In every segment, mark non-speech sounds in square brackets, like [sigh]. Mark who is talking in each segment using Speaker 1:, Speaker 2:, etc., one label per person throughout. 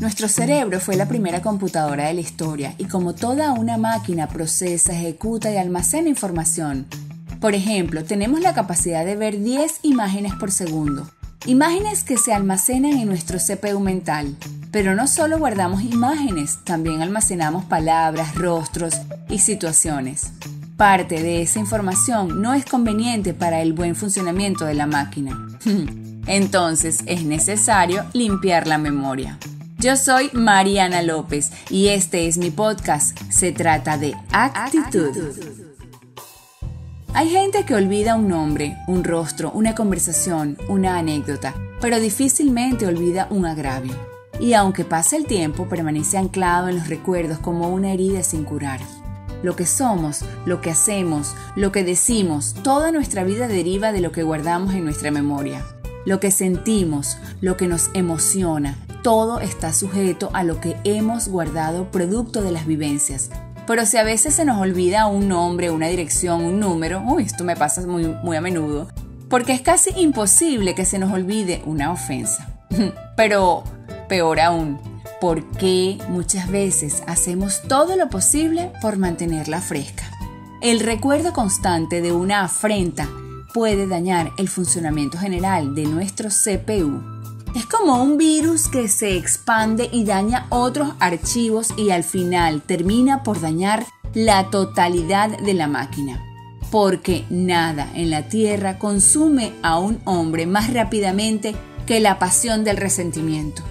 Speaker 1: Nuestro cerebro fue la primera computadora de la historia y como toda una máquina procesa, ejecuta y almacena información. Por ejemplo, tenemos la capacidad de ver 10 imágenes por segundo, imágenes que se almacenan en nuestro CPU mental. Pero no solo guardamos imágenes, también almacenamos palabras, rostros y situaciones. Parte de esa información no es conveniente para el buen funcionamiento de la máquina. [laughs] Entonces es necesario limpiar la memoria. Yo soy Mariana López y este es mi podcast. Se trata de actitud. Hay gente que olvida un nombre, un rostro, una conversación, una anécdota, pero difícilmente olvida un agravio. Y aunque pase el tiempo, permanece anclado en los recuerdos como una herida sin curar. Lo que somos, lo que hacemos, lo que decimos, toda nuestra vida deriva de lo que guardamos en nuestra memoria. Lo que sentimos, lo que nos emociona, todo está sujeto a lo que hemos guardado producto de las vivencias. Pero si a veces se nos olvida un nombre, una dirección, un número, uy, esto me pasa muy, muy a menudo, porque es casi imposible que se nos olvide una ofensa. [laughs] Pero peor aún, ¿por qué muchas veces hacemos todo lo posible por mantenerla fresca? El recuerdo constante de una afrenta puede dañar el funcionamiento general de nuestro CPU es como un virus que se expande y daña otros archivos y al final termina por dañar la totalidad de la máquina. Porque nada en la tierra consume a un hombre más rápidamente que la pasión del resentimiento.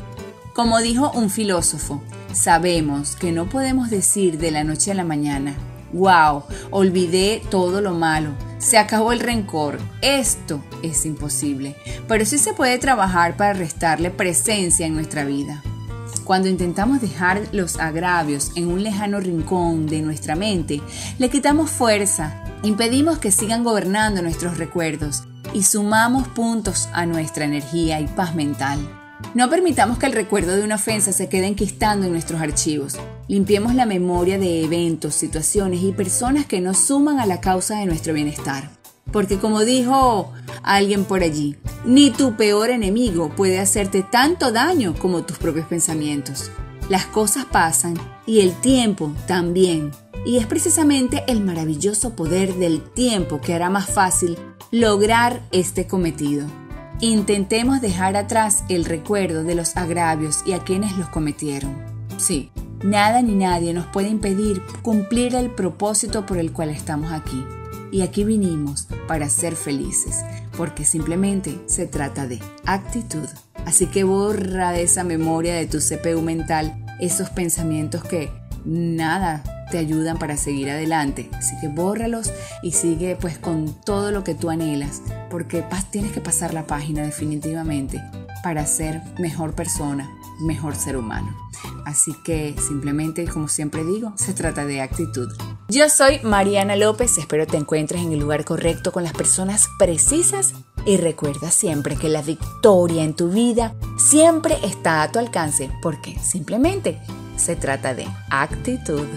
Speaker 1: Como dijo un filósofo, sabemos que no podemos decir de la noche a la mañana, wow, olvidé todo lo malo, se acabó el rencor. Esto es imposible, pero sí se puede trabajar para restarle presencia en nuestra vida. Cuando intentamos dejar los agravios en un lejano rincón de nuestra mente, le quitamos fuerza, impedimos que sigan gobernando nuestros recuerdos y sumamos puntos a nuestra energía y paz mental. No permitamos que el recuerdo de una ofensa se quede enquistando en nuestros archivos. Limpiemos la memoria de eventos, situaciones y personas que nos suman a la causa de nuestro bienestar. Porque como dijo alguien por allí, ni tu peor enemigo puede hacerte tanto daño como tus propios pensamientos. Las cosas pasan y el tiempo también. Y es precisamente el maravilloso poder del tiempo que hará más fácil lograr este cometido. Intentemos dejar atrás el recuerdo de los agravios y a quienes los cometieron. Sí, nada ni nadie nos puede impedir cumplir el propósito por el cual estamos aquí. Y aquí vinimos para ser felices, porque simplemente se trata de actitud. Así que borra de esa memoria de tu CPU mental esos pensamientos que nada te ayudan para seguir adelante. Así que bórralos y sigue pues con todo lo que tú anhelas, porque tienes que pasar la página definitivamente para ser mejor persona, mejor ser humano. Así que simplemente, como siempre digo, se trata de actitud. Yo soy Mariana López, espero te encuentres en el lugar correcto con las personas precisas y recuerda siempre que la victoria en tu vida siempre está a tu alcance porque simplemente se trata de actitud.